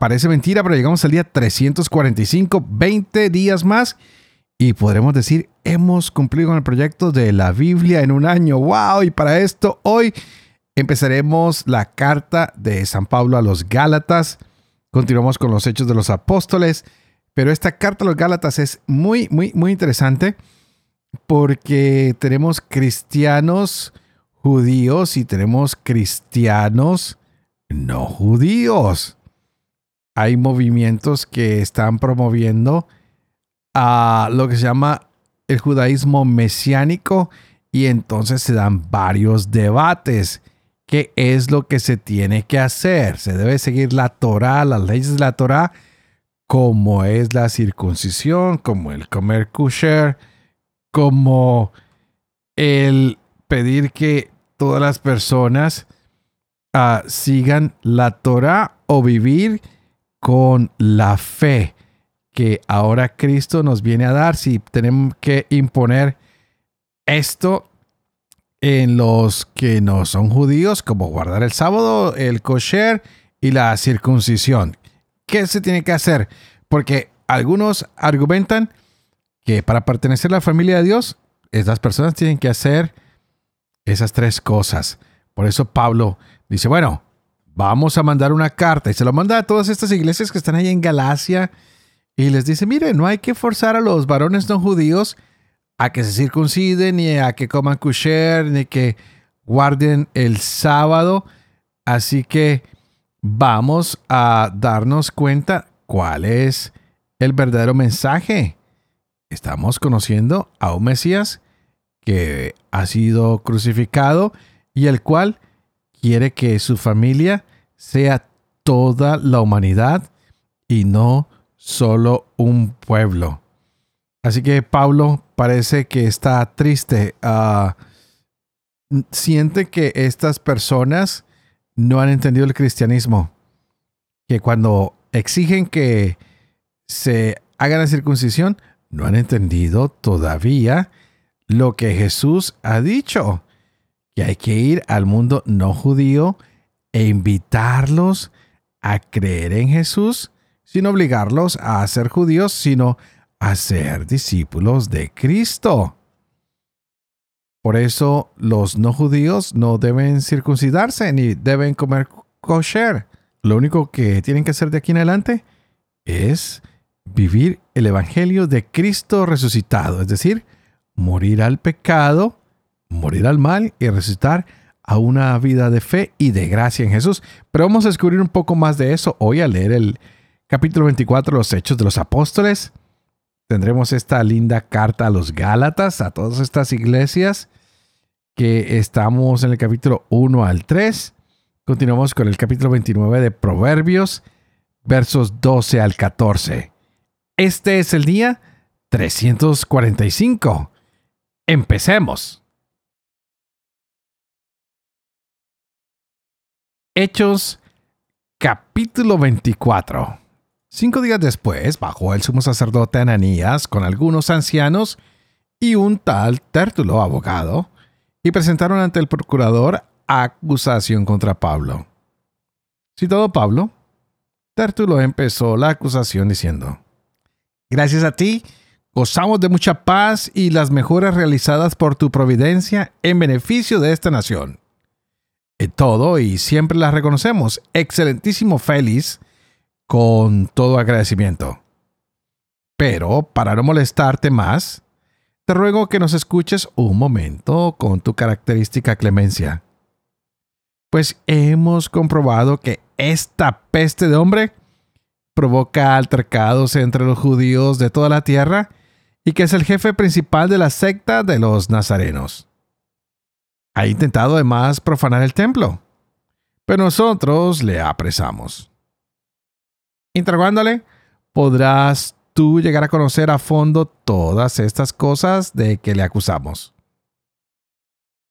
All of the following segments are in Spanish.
parece mentira, pero llegamos al día 345, 20 días más, y podremos decir, hemos cumplido con el proyecto de la Biblia en un año. ¡Wow! Y para esto, hoy empezaremos la carta de San Pablo a los Gálatas. Continuamos con los hechos de los apóstoles, pero esta carta a los Gálatas es muy, muy, muy interesante porque tenemos cristianos judíos y tenemos cristianos no judíos. Hay movimientos que están promoviendo a lo que se llama el judaísmo mesiánico y entonces se dan varios debates. ¿Qué es lo que se tiene que hacer? ¿Se debe seguir la Torah, las leyes de la Torah, como es la circuncisión, como el comer kosher, como el pedir que todas las personas uh, sigan la Torah o vivir con la fe que ahora Cristo nos viene a dar. Si tenemos que imponer esto en los que no son judíos, como guardar el sábado, el kosher y la circuncisión. ¿Qué se tiene que hacer? Porque algunos argumentan que para pertenecer a la familia de Dios, estas personas tienen que hacer esas tres cosas. Por eso Pablo dice, bueno, vamos a mandar una carta y se lo manda a todas estas iglesias que están ahí en Galacia y les dice, mire, no hay que forzar a los varones no judíos a que se circunciden, ni a que coman kusher, ni que guarden el sábado. Así que vamos a darnos cuenta cuál es el verdadero mensaje. Estamos conociendo a un Mesías que ha sido crucificado y el cual quiere que su familia sea toda la humanidad y no solo un pueblo. Así que Pablo parece que está triste. Ah, siente que estas personas no han entendido el cristianismo. Que cuando exigen que se haga la circuncisión, no han entendido todavía lo que Jesús ha dicho, que hay que ir al mundo no judío e invitarlos a creer en Jesús sin obligarlos a ser judíos, sino a ser discípulos de Cristo. Por eso los no judíos no deben circuncidarse ni deben comer kosher. Lo único que tienen que hacer de aquí en adelante es vivir el Evangelio de Cristo resucitado, es decir, morir al pecado, morir al mal y resucitar a una vida de fe y de gracia en Jesús. Pero vamos a descubrir un poco más de eso hoy al leer el capítulo 24, los Hechos de los Apóstoles. Tendremos esta linda carta a los Gálatas, a todas estas iglesias, que estamos en el capítulo 1 al 3. Continuamos con el capítulo 29 de Proverbios, versos 12 al 14. Este es el día 345. Empecemos. Hechos capítulo 24. Cinco días después bajó el sumo sacerdote Ananías con algunos ancianos y un tal Tértulo, abogado, y presentaron ante el procurador acusación contra Pablo. Citado Pablo, Tértulo empezó la acusación diciendo, Gracias a ti, gozamos de mucha paz y las mejoras realizadas por tu providencia en beneficio de esta nación. En todo y siempre las reconocemos, excelentísimo Félix, con todo agradecimiento. Pero, para no molestarte más, te ruego que nos escuches un momento con tu característica clemencia. Pues hemos comprobado que esta peste de hombre provoca altercados entre los judíos de toda la tierra y que es el jefe principal de la secta de los nazarenos. Ha intentado además profanar el templo, pero nosotros le apresamos. Interrogándole, podrás tú llegar a conocer a fondo todas estas cosas de que le acusamos.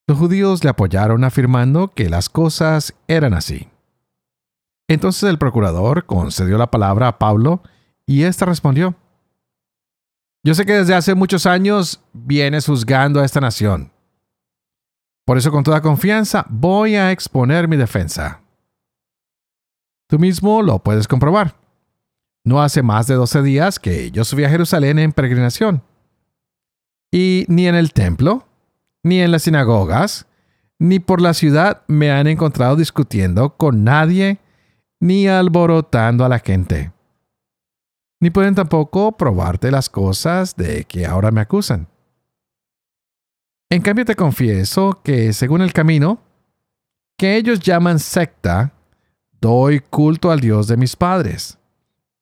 Los judíos le apoyaron afirmando que las cosas eran así. Entonces el procurador concedió la palabra a Pablo y éste respondió, Yo sé que desde hace muchos años vienes juzgando a esta nación. Por eso con toda confianza voy a exponer mi defensa. Tú mismo lo puedes comprobar. No hace más de 12 días que yo subí a Jerusalén en peregrinación. Y ni en el templo, ni en las sinagogas, ni por la ciudad me han encontrado discutiendo con nadie ni alborotando a la gente. Ni pueden tampoco probarte las cosas de que ahora me acusan. En cambio te confieso que según el camino, que ellos llaman secta, doy culto al Dios de mis padres.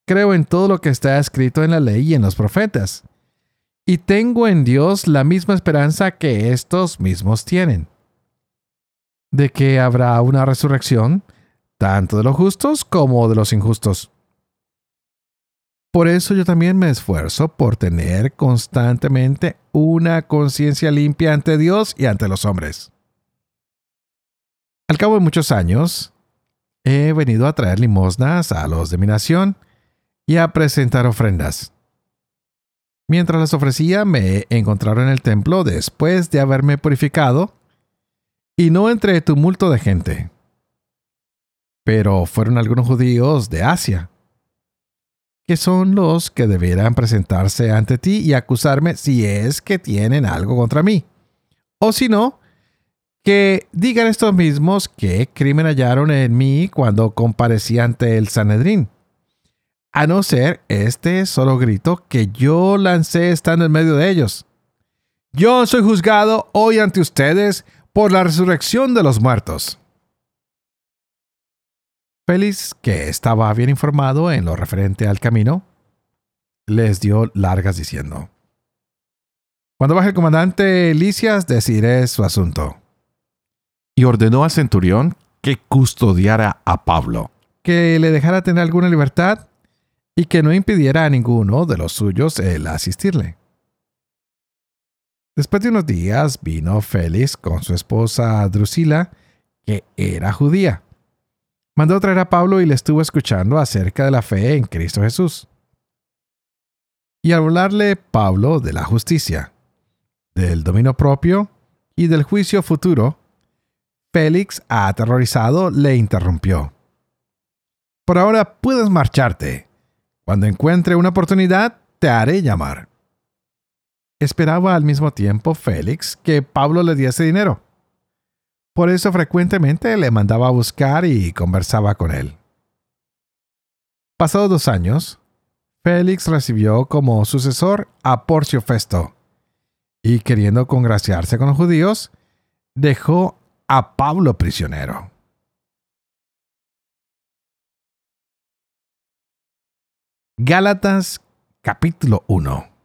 Creo en todo lo que está escrito en la ley y en los profetas. Y tengo en Dios la misma esperanza que estos mismos tienen. De que habrá una resurrección, tanto de los justos como de los injustos. Por eso yo también me esfuerzo por tener constantemente una conciencia limpia ante Dios y ante los hombres. Al cabo de muchos años, he venido a traer limosnas a los de mi nación y a presentar ofrendas. Mientras las ofrecía, me encontraron en el templo después de haberme purificado, y no entre tumulto de gente. Pero fueron algunos judíos de Asia, que son los que debieran presentarse ante ti y acusarme si es que tienen algo contra mí. O si no, que digan estos mismos qué crimen hallaron en mí cuando comparecí ante el Sanedrín. A no ser este solo grito que yo lancé estando en medio de ellos. Yo soy juzgado hoy ante ustedes por la resurrección de los muertos. Félix, que estaba bien informado en lo referente al camino, les dio largas diciendo, Cuando baje el comandante Licias, decidiré su asunto. Y ordenó al centurión que custodiara a Pablo, que le dejara tener alguna libertad y que no impidiera a ninguno de los suyos el asistirle. Después de unos días vino Félix con su esposa Drusila, que era judía mandó traer a Pablo y le estuvo escuchando acerca de la fe en Cristo Jesús. Y al hablarle Pablo de la justicia, del dominio propio y del juicio futuro, Félix, aterrorizado, le interrumpió. Por ahora puedes marcharte. Cuando encuentre una oportunidad, te haré llamar. Esperaba al mismo tiempo Félix que Pablo le diese dinero por eso frecuentemente le mandaba a buscar y conversaba con él. Pasados dos años, Félix recibió como sucesor a Porcio Festo, y queriendo congraciarse con los judíos, dejó a Pablo prisionero. Gálatas capítulo 1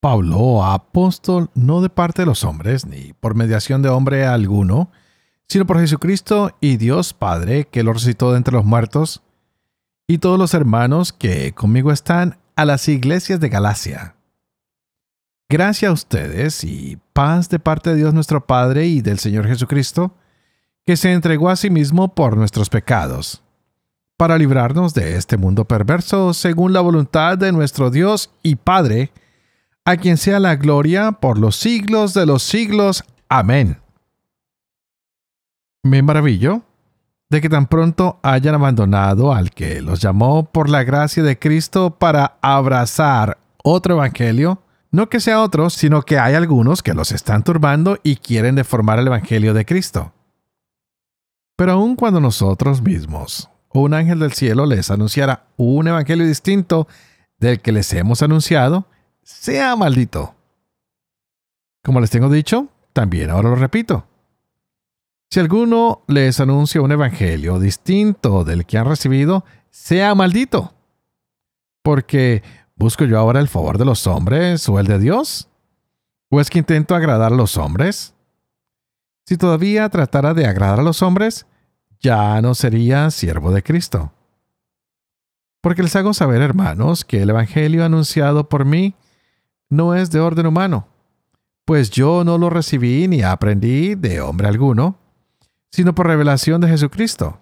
Pablo, apóstol, no de parte de los hombres, ni por mediación de hombre alguno, sino por Jesucristo y Dios Padre, que lo resucitó de entre los muertos, y todos los hermanos que conmigo están a las iglesias de Galacia. Gracias a ustedes y paz de parte de Dios nuestro Padre y del Señor Jesucristo, que se entregó a sí mismo por nuestros pecados, para librarnos de este mundo perverso según la voluntad de nuestro Dios y Padre, a quien sea la gloria por los siglos de los siglos. Amén. Me maravillo de que tan pronto hayan abandonado al que los llamó por la gracia de Cristo para abrazar otro evangelio, no que sea otro, sino que hay algunos que los están turbando y quieren deformar el evangelio de Cristo. Pero aun cuando nosotros mismos o un ángel del cielo les anunciara un evangelio distinto del que les hemos anunciado, sea maldito. Como les tengo dicho, también ahora lo repito. Si alguno les anuncia un evangelio distinto del que han recibido, sea maldito. Porque ¿busco yo ahora el favor de los hombres o el de Dios? ¿O es que intento agradar a los hombres? Si todavía tratara de agradar a los hombres, ya no sería siervo de Cristo. Porque les hago saber, hermanos, que el Evangelio anunciado por mí no es de orden humano, pues yo no lo recibí ni aprendí de hombre alguno, sino por revelación de Jesucristo.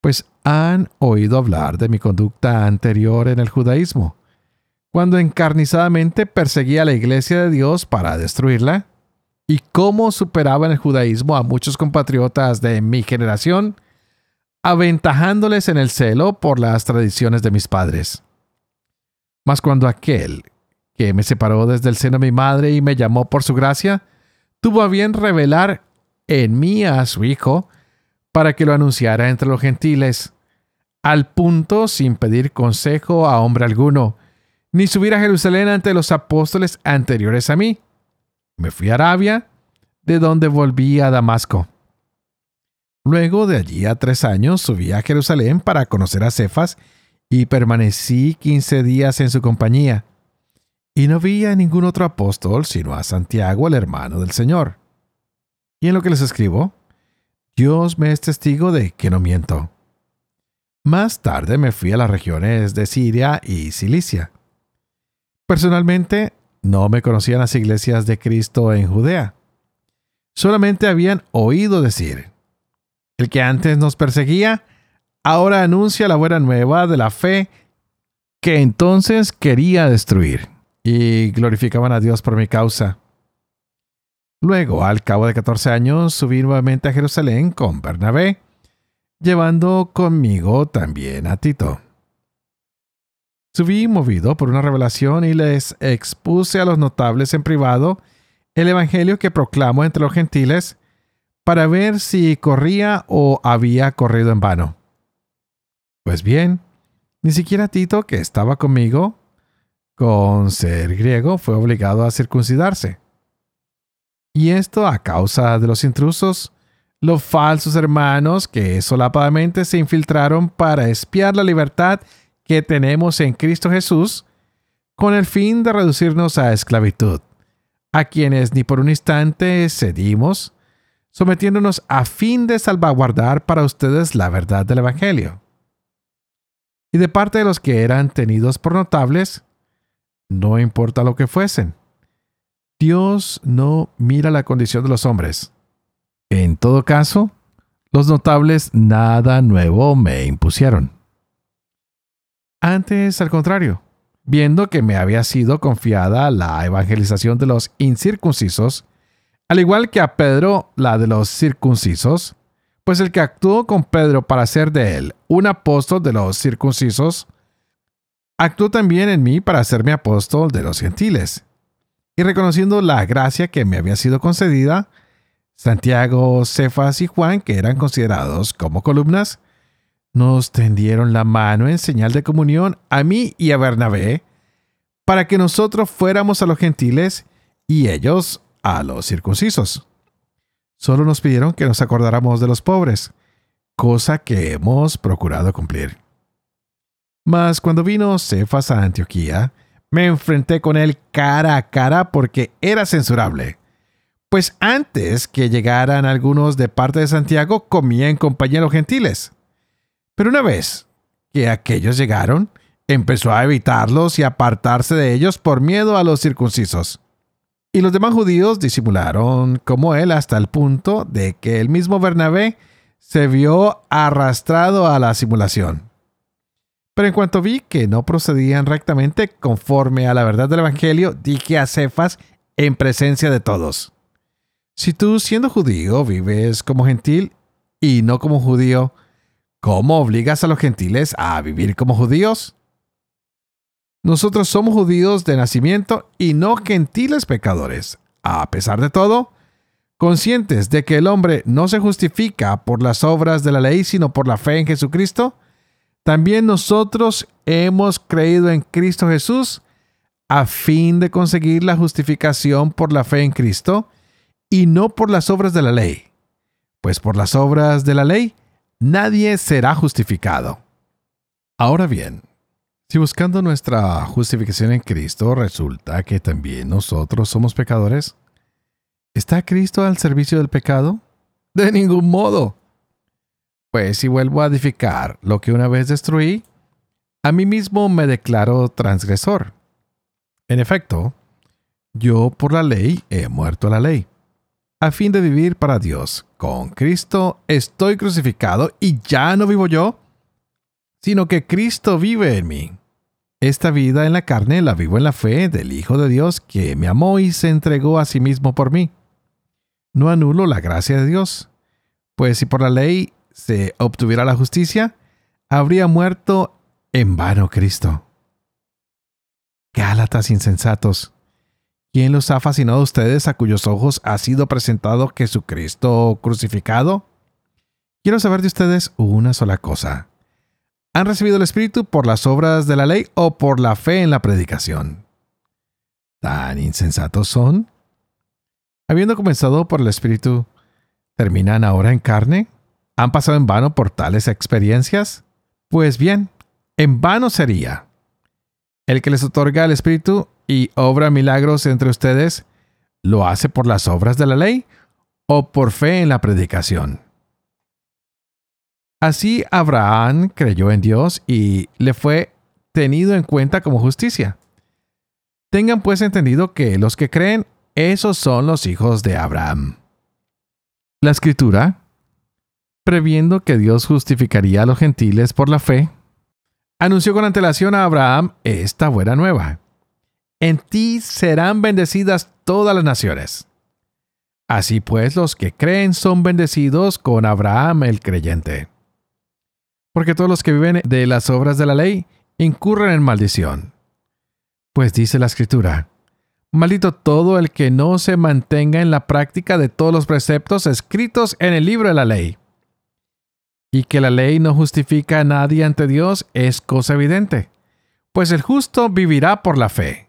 Pues han oído hablar de mi conducta anterior en el judaísmo, cuando encarnizadamente perseguía a la iglesia de Dios para destruirla, y cómo superaba en el judaísmo a muchos compatriotas de mi generación, aventajándoles en el celo por las tradiciones de mis padres. Mas cuando aquel que me separó desde el seno de mi madre y me llamó por su gracia, tuvo a bien revelar en mí a su Hijo, para que lo anunciara entre los gentiles, al punto sin pedir consejo a hombre alguno, ni subir a Jerusalén ante los apóstoles anteriores a mí. Me fui a Arabia, de donde volví a Damasco. Luego de allí a tres años subí a Jerusalén para conocer a Cefas y permanecí quince días en su compañía. Y no vi a ningún otro apóstol sino a Santiago, el hermano del Señor. Y en lo que les escribo, Dios me es testigo de que no miento. Más tarde me fui a las regiones de Siria y Cilicia. Personalmente, no me conocían las iglesias de Cristo en Judea. Solamente habían oído decir, el que antes nos perseguía, ahora anuncia la buena nueva de la fe que entonces quería destruir, y glorificaban a Dios por mi causa. Luego, al cabo de 14 años, subí nuevamente a Jerusalén con Bernabé, llevando conmigo también a Tito. Subí movido por una revelación y les expuse a los notables en privado el Evangelio que proclamo entre los gentiles para ver si corría o había corrido en vano. Pues bien, ni siquiera Tito, que estaba conmigo, con ser griego, fue obligado a circuncidarse. Y esto a causa de los intrusos, los falsos hermanos que solapadamente se infiltraron para espiar la libertad que tenemos en Cristo Jesús, con el fin de reducirnos a esclavitud, a quienes ni por un instante cedimos, sometiéndonos a fin de salvaguardar para ustedes la verdad del Evangelio. Y de parte de los que eran tenidos por notables, no importa lo que fuesen, Dios no mira la condición de los hombres. En todo caso, los notables nada nuevo me impusieron. Antes, al contrario, viendo que me había sido confiada la evangelización de los incircuncisos, al igual que a Pedro la de los circuncisos, pues el que actuó con Pedro para hacer de él un apóstol de los circuncisos, actuó también en mí para hacerme apóstol de los gentiles y reconociendo la gracia que me había sido concedida, Santiago, Cefas y Juan, que eran considerados como columnas, nos tendieron la mano en señal de comunión a mí y a Bernabé, para que nosotros fuéramos a los gentiles y ellos a los circuncisos. Solo nos pidieron que nos acordáramos de los pobres, cosa que hemos procurado cumplir. Mas cuando vino Cefas a Antioquía, me enfrenté con él cara a cara porque era censurable. Pues antes que llegaran algunos de parte de Santiago, comía en compañeros gentiles. Pero una vez que aquellos llegaron, empezó a evitarlos y apartarse de ellos por miedo a los circuncisos. Y los demás judíos disimularon como él hasta el punto de que el mismo Bernabé se vio arrastrado a la simulación. Pero en cuanto vi que no procedían rectamente conforme a la verdad del Evangelio, dije a Cefas en presencia de todos, si tú siendo judío vives como gentil y no como judío, ¿cómo obligas a los gentiles a vivir como judíos? Nosotros somos judíos de nacimiento y no gentiles pecadores. A pesar de todo, conscientes de que el hombre no se justifica por las obras de la ley, sino por la fe en Jesucristo, también nosotros hemos creído en Cristo Jesús a fin de conseguir la justificación por la fe en Cristo y no por las obras de la ley. Pues por las obras de la ley nadie será justificado. Ahora bien, si buscando nuestra justificación en Cristo resulta que también nosotros somos pecadores, ¿está Cristo al servicio del pecado? De ningún modo. Pues si vuelvo a edificar lo que una vez destruí, a mí mismo me declaro transgresor. En efecto, yo por la ley he muerto a la ley, a fin de vivir para Dios. Con Cristo estoy crucificado y ya no vivo yo, sino que Cristo vive en mí. Esta vida en la carne la vivo en la fe del Hijo de Dios que me amó y se entregó a sí mismo por mí. No anulo la gracia de Dios, pues si por la ley se obtuviera la justicia, habría muerto en vano Cristo. Gálatas insensatos, ¿quién los ha fascinado a ustedes a cuyos ojos ha sido presentado Jesucristo crucificado? Quiero saber de ustedes una sola cosa han recibido el Espíritu por las obras de la ley o por la fe en la predicación. ¿Tan insensatos son? Habiendo comenzado por el Espíritu, ¿terminan ahora en carne? ¿Han pasado en vano por tales experiencias? Pues bien, en vano sería. El que les otorga el Espíritu y obra milagros entre ustedes, ¿lo hace por las obras de la ley o por fe en la predicación? Así Abraham creyó en Dios y le fue tenido en cuenta como justicia. Tengan pues entendido que los que creen, esos son los hijos de Abraham. La escritura, previendo que Dios justificaría a los gentiles por la fe, anunció con antelación a Abraham esta buena nueva. En ti serán bendecidas todas las naciones. Así pues los que creen son bendecidos con Abraham el creyente porque todos los que viven de las obras de la ley incurren en maldición. Pues dice la escritura, maldito todo el que no se mantenga en la práctica de todos los preceptos escritos en el libro de la ley. Y que la ley no justifica a nadie ante Dios es cosa evidente, pues el justo vivirá por la fe.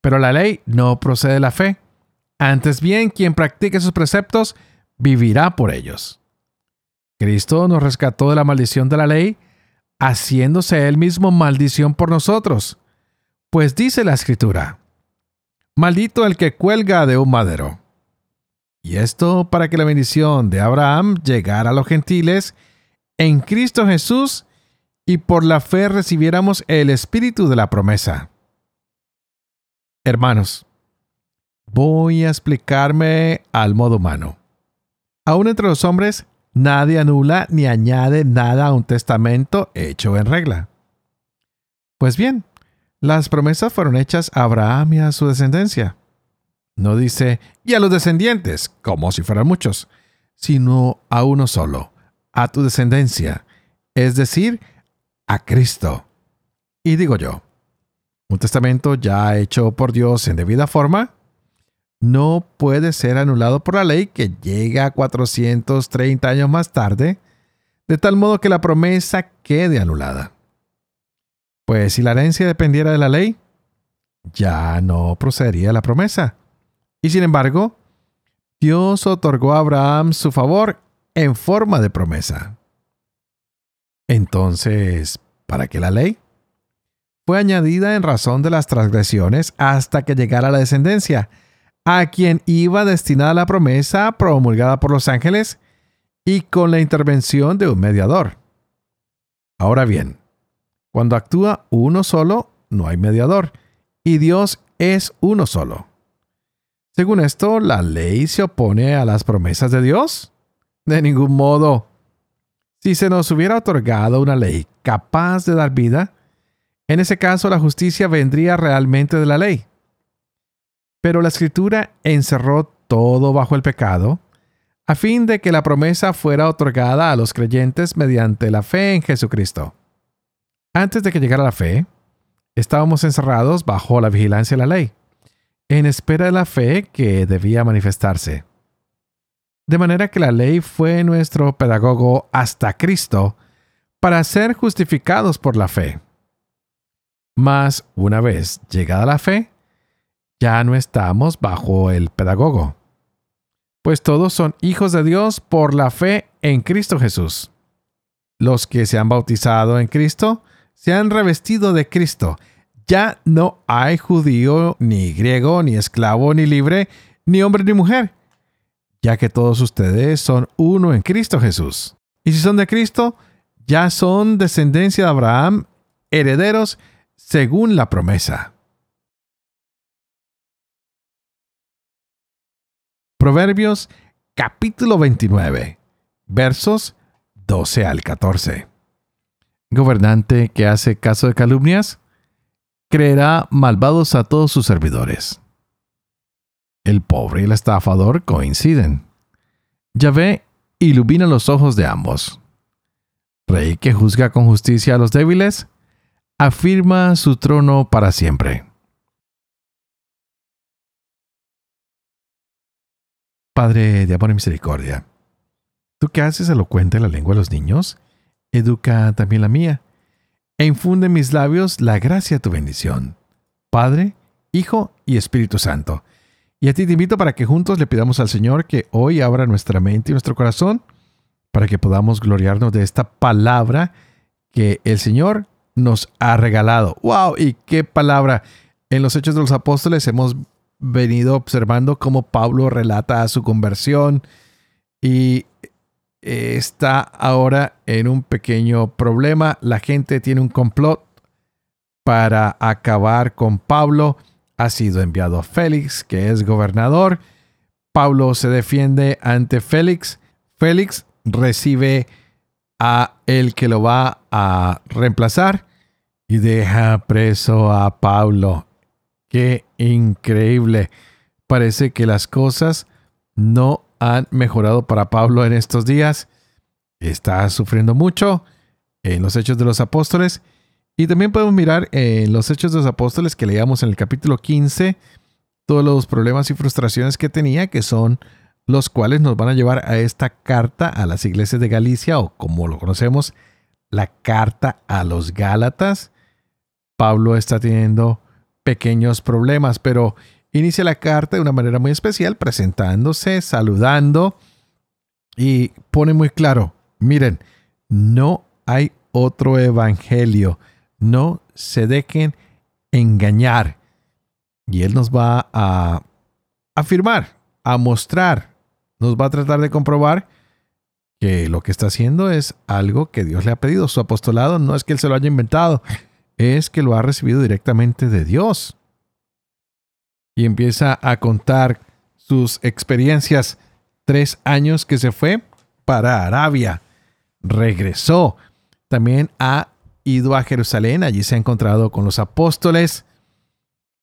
Pero la ley no procede de la fe. Antes bien, quien practique sus preceptos vivirá por ellos. Cristo nos rescató de la maldición de la ley, haciéndose él mismo maldición por nosotros. Pues dice la escritura, maldito el que cuelga de un madero. Y esto para que la bendición de Abraham llegara a los gentiles en Cristo Jesús y por la fe recibiéramos el espíritu de la promesa. Hermanos, voy a explicarme al modo humano. Aún entre los hombres Nadie anula ni añade nada a un testamento hecho en regla. Pues bien, las promesas fueron hechas a Abraham y a su descendencia. No dice, y a los descendientes, como si fueran muchos, sino a uno solo, a tu descendencia, es decir, a Cristo. Y digo yo, un testamento ya hecho por Dios en debida forma no puede ser anulado por la ley que llega 430 años más tarde, de tal modo que la promesa quede anulada. Pues si la herencia dependiera de la ley, ya no procedería la promesa. Y sin embargo, Dios otorgó a Abraham su favor en forma de promesa. Entonces, ¿para qué la ley? Fue añadida en razón de las transgresiones hasta que llegara la descendencia, a quien iba destinada la promesa promulgada por los ángeles y con la intervención de un mediador. Ahora bien, cuando actúa uno solo, no hay mediador, y Dios es uno solo. Según esto, ¿la ley se opone a las promesas de Dios? De ningún modo. Si se nos hubiera otorgado una ley capaz de dar vida, en ese caso la justicia vendría realmente de la ley. Pero la escritura encerró todo bajo el pecado, a fin de que la promesa fuera otorgada a los creyentes mediante la fe en Jesucristo. Antes de que llegara la fe, estábamos encerrados bajo la vigilancia de la ley, en espera de la fe que debía manifestarse. De manera que la ley fue nuestro pedagogo hasta Cristo para ser justificados por la fe. Mas, una vez llegada la fe, ya no estamos bajo el pedagogo, pues todos son hijos de Dios por la fe en Cristo Jesús. Los que se han bautizado en Cristo se han revestido de Cristo. Ya no hay judío, ni griego, ni esclavo, ni libre, ni hombre, ni mujer, ya que todos ustedes son uno en Cristo Jesús. Y si son de Cristo, ya son descendencia de Abraham herederos según la promesa. Proverbios capítulo 29, versos 12 al 14. Gobernante que hace caso de calumnias, creerá malvados a todos sus servidores. El pobre y el estafador coinciden. Yahvé ilumina los ojos de ambos. Rey que juzga con justicia a los débiles, afirma su trono para siempre. Padre de amor y misericordia, tú que haces elocuente la lengua de los niños, educa también la mía, e infunde en mis labios la gracia de tu bendición. Padre, Hijo y Espíritu Santo. Y a ti te invito para que juntos le pidamos al Señor que hoy abra nuestra mente y nuestro corazón para que podamos gloriarnos de esta palabra que el Señor nos ha regalado. ¡Wow! ¿Y qué palabra? En los Hechos de los Apóstoles hemos venido observando cómo Pablo relata su conversión y está ahora en un pequeño problema. La gente tiene un complot para acabar con Pablo. Ha sido enviado a Félix, que es gobernador. Pablo se defiende ante Félix. Félix recibe a el que lo va a reemplazar y deja preso a Pablo. Qué increíble. Parece que las cosas no han mejorado para Pablo en estos días. Está sufriendo mucho en los Hechos de los Apóstoles. Y también podemos mirar en los Hechos de los Apóstoles que leíamos en el capítulo 15 todos los problemas y frustraciones que tenía, que son los cuales nos van a llevar a esta carta a las iglesias de Galicia, o como lo conocemos, la carta a los Gálatas. Pablo está teniendo pequeños problemas, pero inicia la carta de una manera muy especial, presentándose, saludando y pone muy claro, miren, no hay otro evangelio, no se dejen engañar. Y Él nos va a afirmar, a mostrar, nos va a tratar de comprobar que lo que está haciendo es algo que Dios le ha pedido. Su apostolado no es que Él se lo haya inventado, es que lo ha recibido directamente de Dios y empieza a contar sus experiencias. Tres años que se fue para Arabia. Regresó. También ha ido a Jerusalén. Allí se ha encontrado con los apóstoles.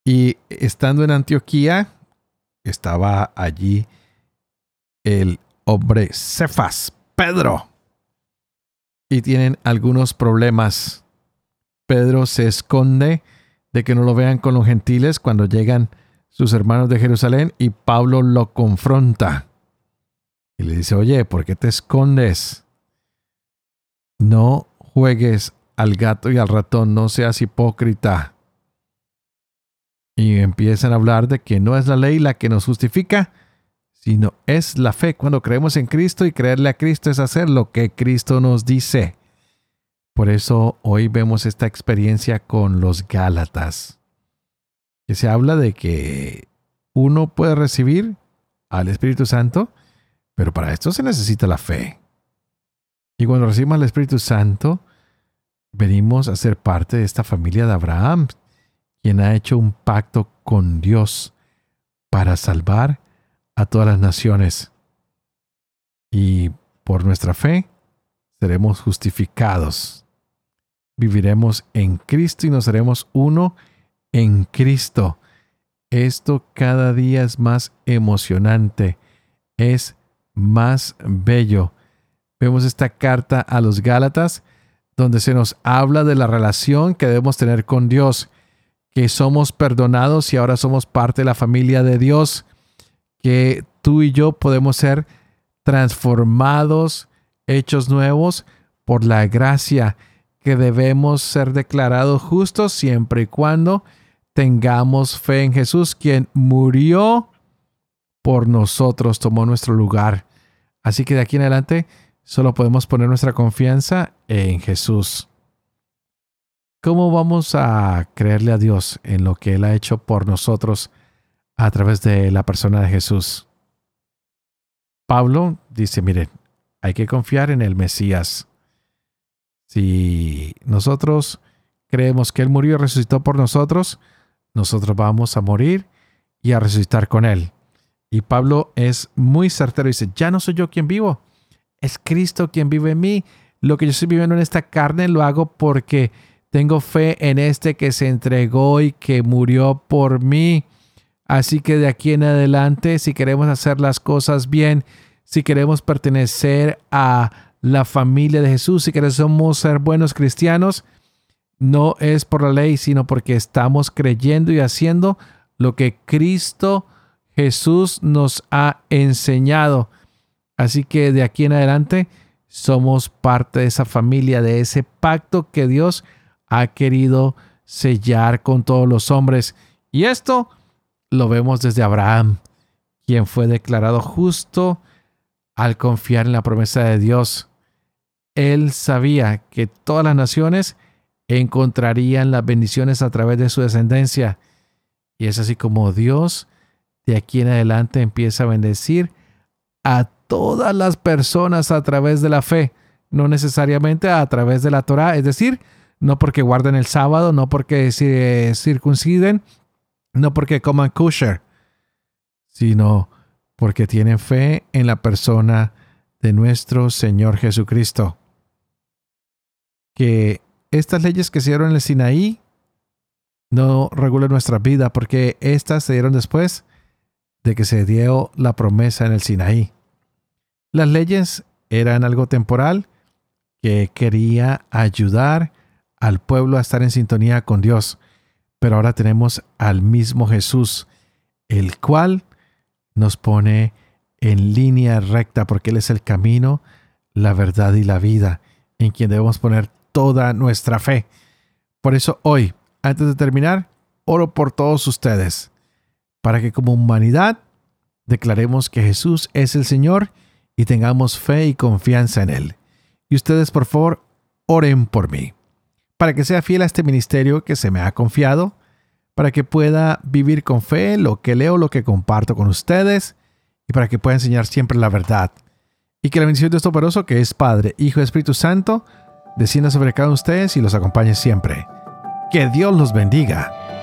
Y estando en Antioquía, estaba allí el hombre Cefas, Pedro. Y tienen algunos problemas. Pedro se esconde de que no lo vean con los gentiles cuando llegan sus hermanos de Jerusalén y Pablo lo confronta. Y le dice, oye, ¿por qué te escondes? No juegues al gato y al ratón, no seas hipócrita. Y empiezan a hablar de que no es la ley la que nos justifica, sino es la fe cuando creemos en Cristo y creerle a Cristo es hacer lo que Cristo nos dice. Por eso hoy vemos esta experiencia con los Gálatas que se habla de que uno puede recibir al Espíritu Santo, pero para esto se necesita la fe. Y cuando recibimos al Espíritu Santo, venimos a ser parte de esta familia de Abraham, quien ha hecho un pacto con Dios para salvar a todas las naciones. Y por nuestra fe seremos justificados. Viviremos en Cristo y nos haremos uno en Cristo. Esto cada día es más emocionante, es más bello. Vemos esta carta a los Gálatas donde se nos habla de la relación que debemos tener con Dios, que somos perdonados y ahora somos parte de la familia de Dios, que tú y yo podemos ser transformados, hechos nuevos por la gracia, que debemos ser declarados justos siempre y cuando tengamos fe en Jesús, quien murió por nosotros, tomó nuestro lugar. Así que de aquí en adelante solo podemos poner nuestra confianza en Jesús. ¿Cómo vamos a creerle a Dios en lo que Él ha hecho por nosotros a través de la persona de Jesús? Pablo dice, miren, hay que confiar en el Mesías. Si nosotros creemos que Él murió y resucitó por nosotros, nosotros vamos a morir y a resucitar con Él. Y Pablo es muy certero dice, ya no soy yo quien vivo, es Cristo quien vive en mí. Lo que yo estoy viviendo en esta carne lo hago porque tengo fe en este que se entregó y que murió por mí. Así que de aquí en adelante, si queremos hacer las cosas bien, si queremos pertenecer a la familia de Jesús, si queremos ser buenos cristianos, no es por la ley, sino porque estamos creyendo y haciendo lo que Cristo Jesús nos ha enseñado. Así que de aquí en adelante somos parte de esa familia, de ese pacto que Dios ha querido sellar con todos los hombres. Y esto lo vemos desde Abraham, quien fue declarado justo al confiar en la promesa de Dios. Él sabía que todas las naciones encontrarían las bendiciones a través de su descendencia. Y es así como Dios de aquí en adelante empieza a bendecir a todas las personas a través de la fe, no necesariamente a través de la Torah, es decir, no porque guarden el sábado, no porque se circunciden, no porque coman kosher, sino porque tienen fe en la persona de nuestro Señor Jesucristo. Que estas leyes que se dieron en el Sinaí no regulan nuestra vida porque estas se dieron después de que se dio la promesa en el Sinaí. Las leyes eran algo temporal que quería ayudar al pueblo a estar en sintonía con Dios. Pero ahora tenemos al mismo Jesús, el cual nos pone en línea recta porque Él es el camino, la verdad y la vida, en quien debemos poner toda nuestra fe. Por eso hoy, antes de terminar, oro por todos ustedes, para que como humanidad declaremos que Jesús es el Señor y tengamos fe y confianza en Él. Y ustedes, por favor, oren por mí para que sea fiel a este ministerio que se me ha confiado, para que pueda vivir con fe lo que leo, lo que comparto con ustedes, y para que pueda enseñar siempre la verdad. Y que la bendición de Dios que es Padre, Hijo y Espíritu Santo, descienda sobre cada uno de ustedes y los acompañe siempre. Que Dios los bendiga.